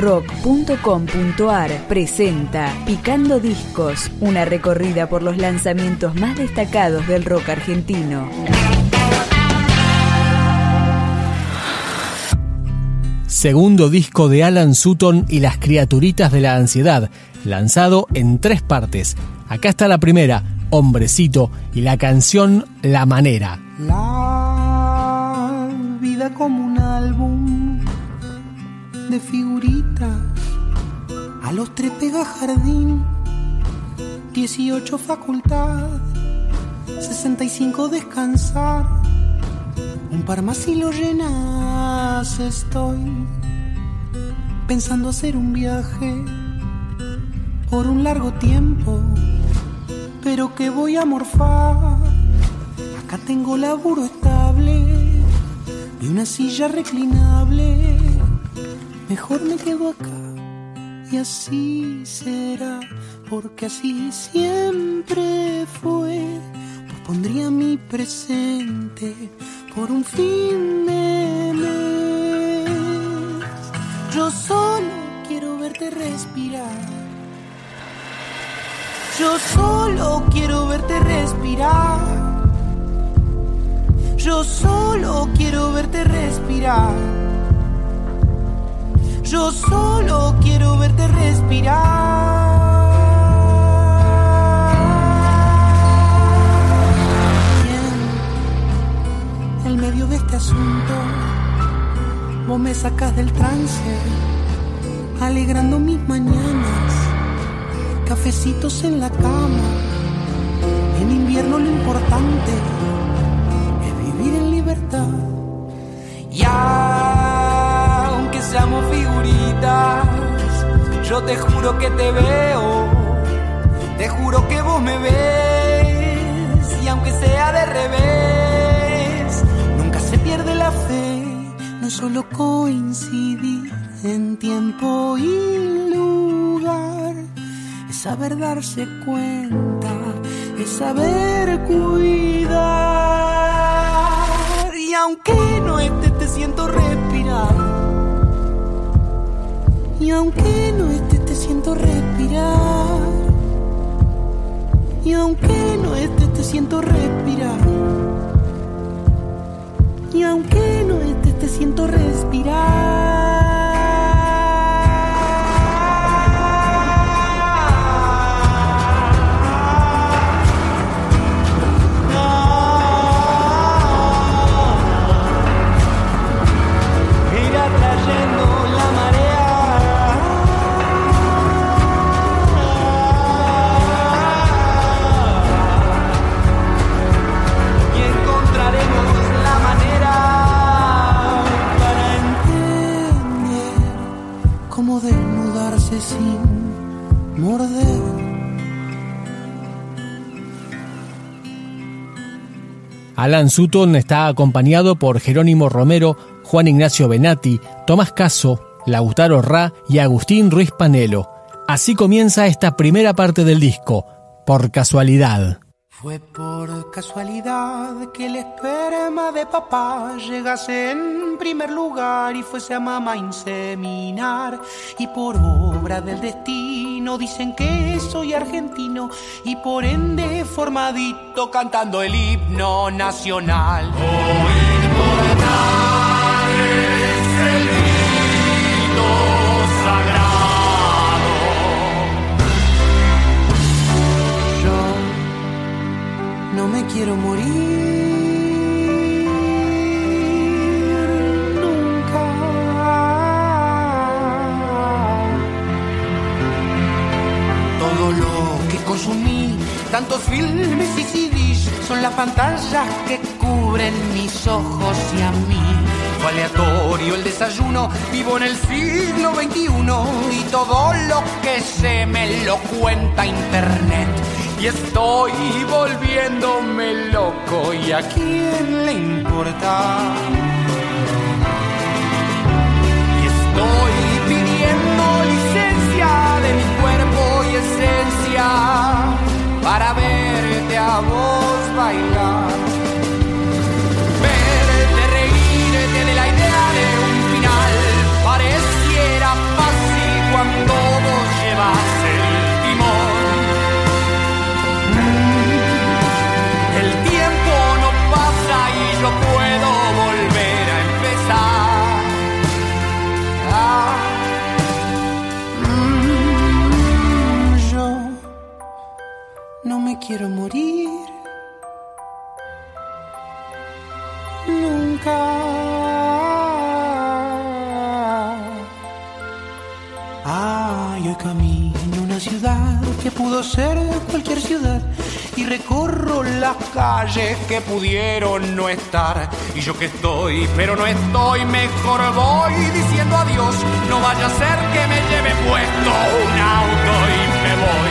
rock.com.ar presenta Picando Discos, una recorrida por los lanzamientos más destacados del rock argentino. Segundo disco de Alan Sutton y las criaturitas de la ansiedad, lanzado en tres partes. Acá está la primera, Hombrecito, y la canción La Manera. La vida como un álbum de figuritas. A los tres pega jardín, 18 facultad, 65 descansar. Un par más y lo llenas estoy pensando hacer un viaje por un largo tiempo pero que voy a morfar. Acá tengo laburo estable y una silla reclinable. Mejor me quedo acá y así será, porque así siempre fue. Pues pondría mi presente por un fin de mes. Yo solo quiero verte respirar yo solo quiero verte respirar. Yo solo quiero verte respirar. Yo solo quiero verte respirar. en el medio de este asunto, vos me sacas del trance, alegrando mis mañanas cafecitos en la cama. En invierno lo importante es vivir en libertad. Y aunque seamos figuritas, yo te juro que te veo, te juro que vos me ves. Y aunque sea de revés, nunca se pierde la fe, no es solo coincidir en tiempo y lugar saber darse cuenta, es saber cuidar. Y aunque no esté, te siento respirar. Y aunque no esté, te siento respirar. Y aunque no esté, te siento respirar. Y aunque no esté, te siento respirar. Alan Sutton está acompañado por Jerónimo Romero, Juan Ignacio Benatti, Tomás Caso, Lautaro Ra y Agustín Ruiz Panelo. Así comienza esta primera parte del disco, por casualidad. Fue por casualidad que el esperma de papá llegase en primer lugar y fuese a mamá inseminar. Y por obra del destino dicen que soy argentino y por ende formadito cantando el himno nacional. Tantos filmes y CDs, son las pantallas que cubren mis ojos y a mí. Fue aleatorio el desayuno, vivo en el siglo XXI y todo lo que sé me lo cuenta internet y estoy volviéndome loco y a quién le importa. Y estoy pidiendo licencia de mi cuerpo y esencia para verte a vos bailar. nunca. Ay, hoy camino una ciudad que pudo ser cualquier ciudad y recorro las calles que pudieron no estar. Y yo que estoy, pero no estoy, mejor voy diciendo adiós. No vaya a ser que me lleve puesto un auto y me voy.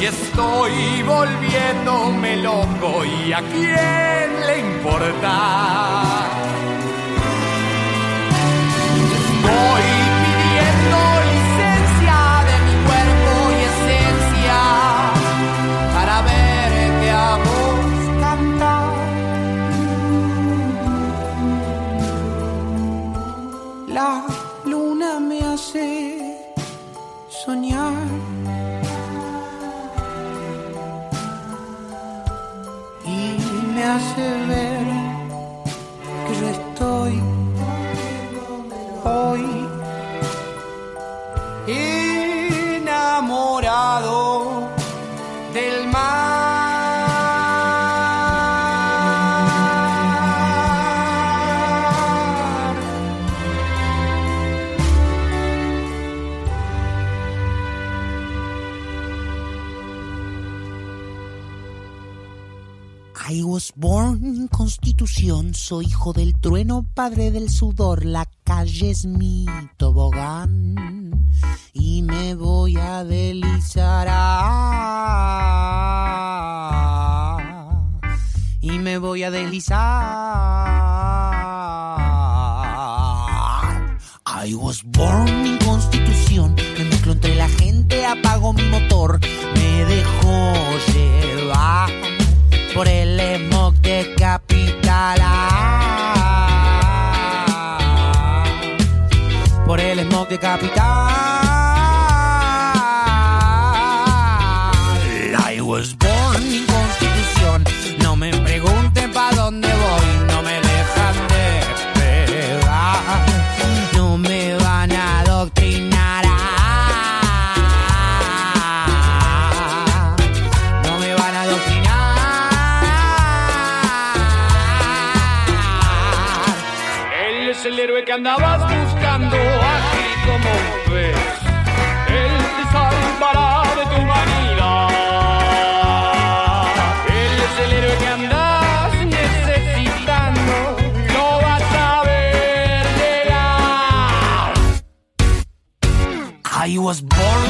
Y estoy volviéndome loco y a quién le importa. should Constitución, soy hijo del trueno, padre del sudor, la calle es mi tobogán y me voy a deslizar. y me voy a deslizar. I was born in Constitución, me mezclo entre la gente, apago mi motor, me dejo llevar por el smog de capital. Por el smog de capital. Que andabas buscando, ágil como un pez. Él te salvará de tu humanidad. Él es el héroe que andas necesitando. Lo vas a ver llegar. I was born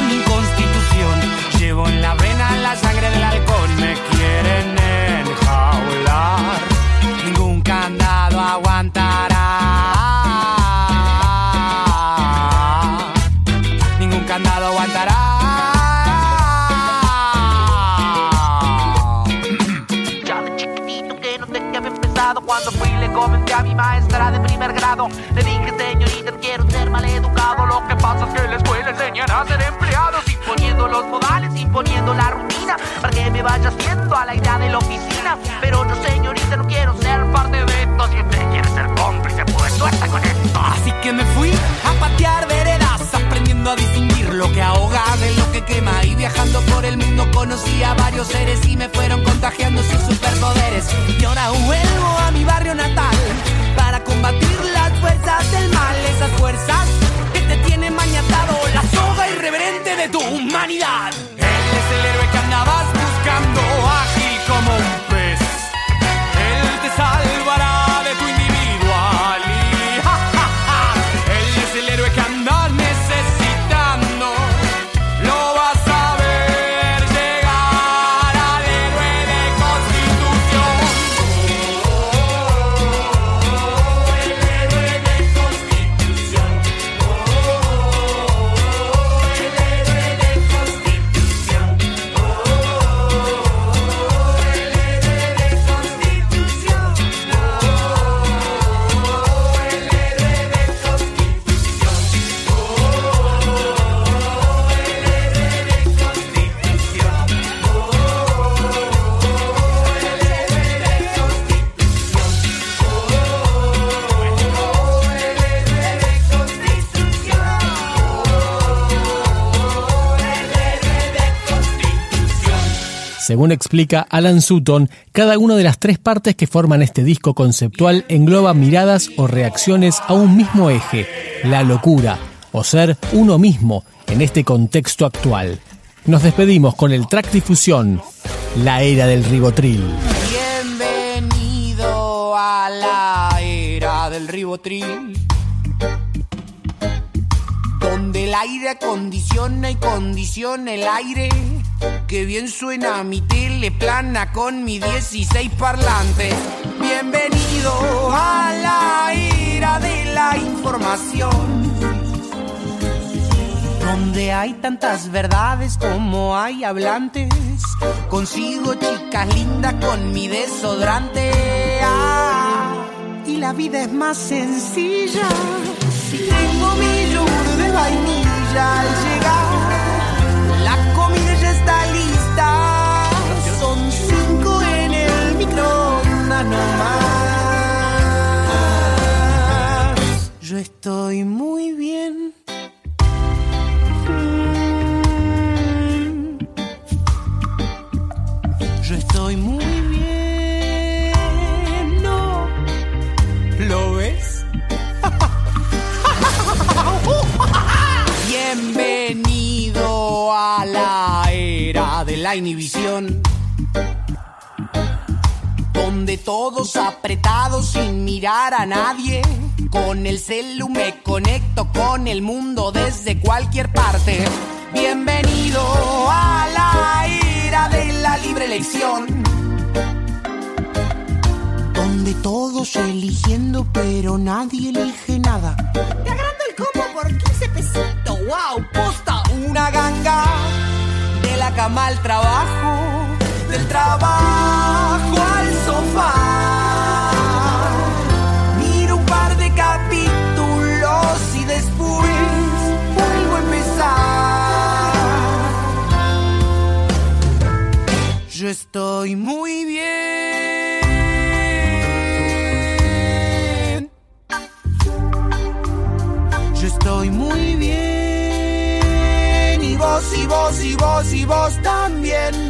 a mi maestra de primer grado Le dije señorita quiero ser maleducado. Lo que pasa es que la escuela enseñan a ser empleados Imponiendo los modales, imponiendo la rutina Para que me vaya haciendo a la idea de la oficina. Pero yo señorita no quiero ser parte de esto. Si usted quiere ser cómplice pues suelta con esto Así que me fui a patear veredas, a distinguir lo que ahoga de lo que quema. Y viajando por el mundo conocí a varios seres y me fueron contagiando sus superpoderes. Y ahora vuelvo a mi barrio natal para combatir las fuerzas del mal, esas fuerzas que te tienen mañatado la soga irreverente de tu humanidad. Él es el héroe que andabas buscando, ágil como un Según explica Alan Sutton, cada una de las tres partes que forman este disco conceptual engloba miradas o reacciones a un mismo eje, la locura, o ser uno mismo en este contexto actual. Nos despedimos con el track difusión, la era del ribotril. Bienvenido a la era del ribotril. Donde el aire acondiciona y condiciona el aire. Que bien suena mi tele plana con mi 16 parlantes. Bienvenido a la era de la información. Donde hay tantas verdades como hay hablantes. Consigo chicas lindas con mi desodorante. Ah, y la vida es más sencilla. Si tengo mi de vainilla al llegar, la inhibición. Donde todos apretados sin mirar a nadie. Con el celu me conecto con el mundo desde cualquier parte. Bienvenido a la era de la libre elección. Donde todos eligiendo pero nadie elige nada. Te agrando el combo por 15 pesitos. Wow, posta una ganga. De la cama al trabajo, del trabajo al sofá. Miro un par de capítulos y después vuelvo a empezar. Yo estoy muy bien. Vos, y vos, y vos, también.